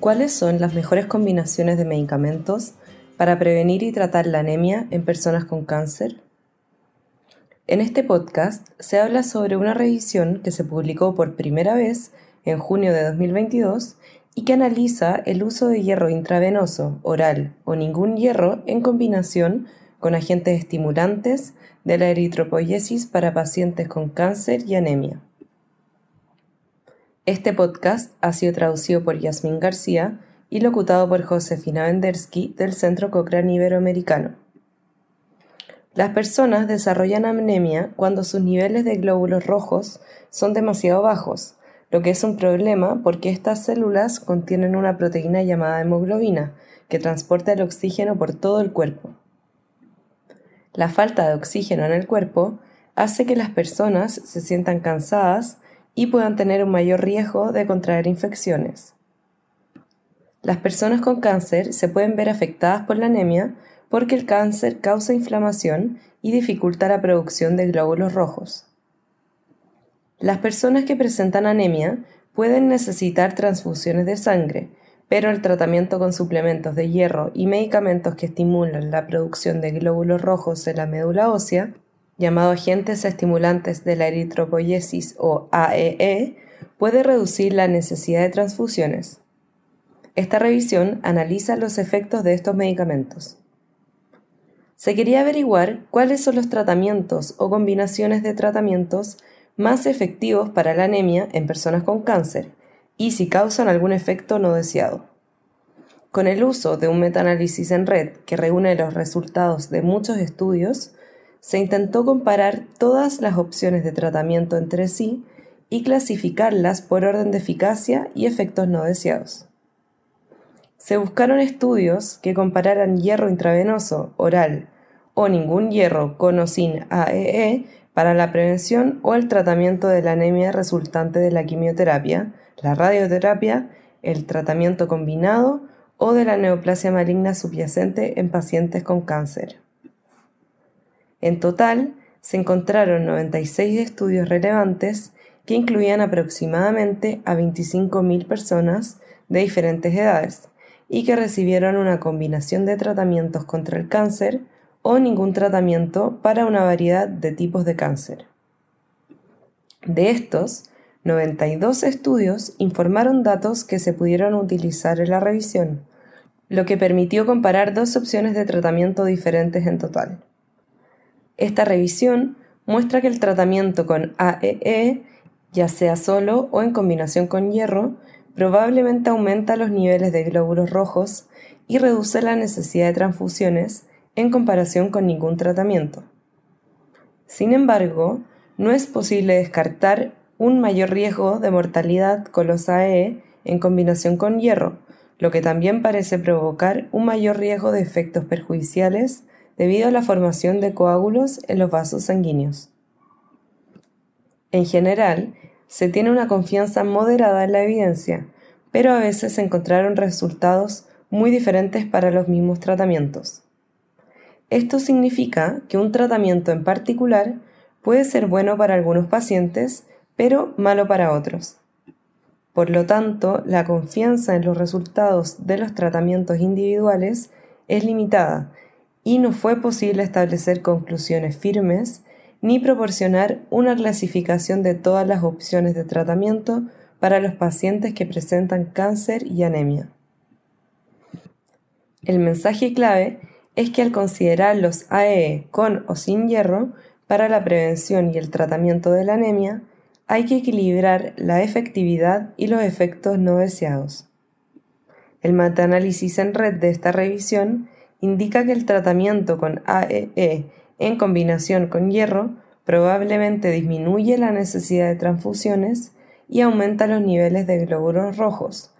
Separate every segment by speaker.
Speaker 1: ¿Cuáles son las mejores combinaciones de medicamentos para prevenir y tratar la anemia en personas con cáncer? En este podcast se habla sobre una revisión que se publicó por primera vez en junio de 2022 y que analiza el uso de hierro intravenoso, oral o ningún hierro en combinación con agentes estimulantes de la eritropoyesis para pacientes con cáncer y anemia. Este podcast ha sido traducido por Yasmín García y locutado por Josefina Vendersky del Centro Cochrane Iberoamericano. Las personas desarrollan anemia cuando sus niveles de glóbulos rojos son demasiado bajos, lo que es un problema porque estas células contienen una proteína llamada hemoglobina, que transporta el oxígeno por todo el cuerpo. La falta de oxígeno en el cuerpo hace que las personas se sientan cansadas y puedan tener un mayor riesgo de contraer infecciones. Las personas con cáncer se pueden ver afectadas por la anemia porque el cáncer causa inflamación y dificulta la producción de glóbulos rojos. Las personas que presentan anemia pueden necesitar transfusiones de sangre, pero el tratamiento con suplementos de hierro y medicamentos que estimulan la producción de glóbulos rojos en la médula ósea llamado agentes estimulantes de la eritropoyesis o AEE, e, puede reducir la necesidad de transfusiones. Esta revisión analiza los efectos de estos medicamentos. Se quería averiguar cuáles son los tratamientos o combinaciones de tratamientos más efectivos para la anemia en personas con cáncer y si causan algún efecto no deseado. Con el uso de un metaanálisis en red que reúne los resultados de muchos estudios, se intentó comparar todas las opciones de tratamiento entre sí y clasificarlas por orden de eficacia y efectos no deseados. Se buscaron estudios que compararan hierro intravenoso, oral o ningún hierro con o sin AEE e para la prevención o el tratamiento de la anemia resultante de la quimioterapia, la radioterapia, el tratamiento combinado o de la neoplasia maligna subyacente en pacientes con cáncer. En total, se encontraron 96 estudios relevantes que incluían aproximadamente a 25.000 personas de diferentes edades y que recibieron una combinación de tratamientos contra el cáncer o ningún tratamiento para una variedad de tipos de cáncer. De estos, 92 estudios informaron datos que se pudieron utilizar en la revisión, lo que permitió comparar dos opciones de tratamiento diferentes en total. Esta revisión muestra que el tratamiento con AEE, e, ya sea solo o en combinación con hierro, probablemente aumenta los niveles de glóbulos rojos y reduce la necesidad de transfusiones en comparación con ningún tratamiento. Sin embargo, no es posible descartar un mayor riesgo de mortalidad con los AEE e en combinación con hierro, lo que también parece provocar un mayor riesgo de efectos perjudiciales debido a la formación de coágulos en los vasos sanguíneos. En general, se tiene una confianza moderada en la evidencia, pero a veces se encontraron resultados muy diferentes para los mismos tratamientos. Esto significa que un tratamiento en particular puede ser bueno para algunos pacientes, pero malo para otros. Por lo tanto, la confianza en los resultados de los tratamientos individuales es limitada y no fue posible establecer conclusiones firmes ni proporcionar una clasificación de todas las opciones de tratamiento para los pacientes que presentan cáncer y anemia. El mensaje clave es que al considerar los AEE e con o sin hierro para la prevención y el tratamiento de la anemia, hay que equilibrar la efectividad y los efectos no deseados. El metaanálisis en red de esta revisión indica que el tratamiento con AEE e en combinación con hierro probablemente disminuye la necesidad de transfusiones y aumenta los niveles de glóbulos rojos,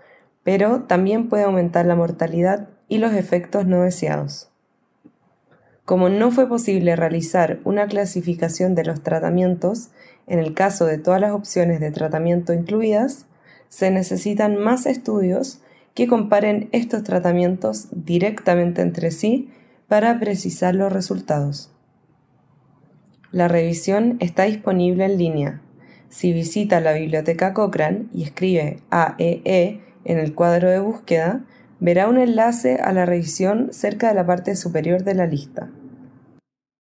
Speaker 1: pero también puede aumentar la mortalidad y los efectos no deseados. Como no fue posible realizar una clasificación de los tratamientos en el caso de todas las opciones de tratamiento incluidas, se necesitan más estudios que comparen estos tratamientos directamente entre sí para precisar los resultados. La revisión está disponible en línea. Si visita la biblioteca Cochrane y escribe AEE e en el cuadro de búsqueda, verá un enlace a la revisión cerca de la parte superior de la lista.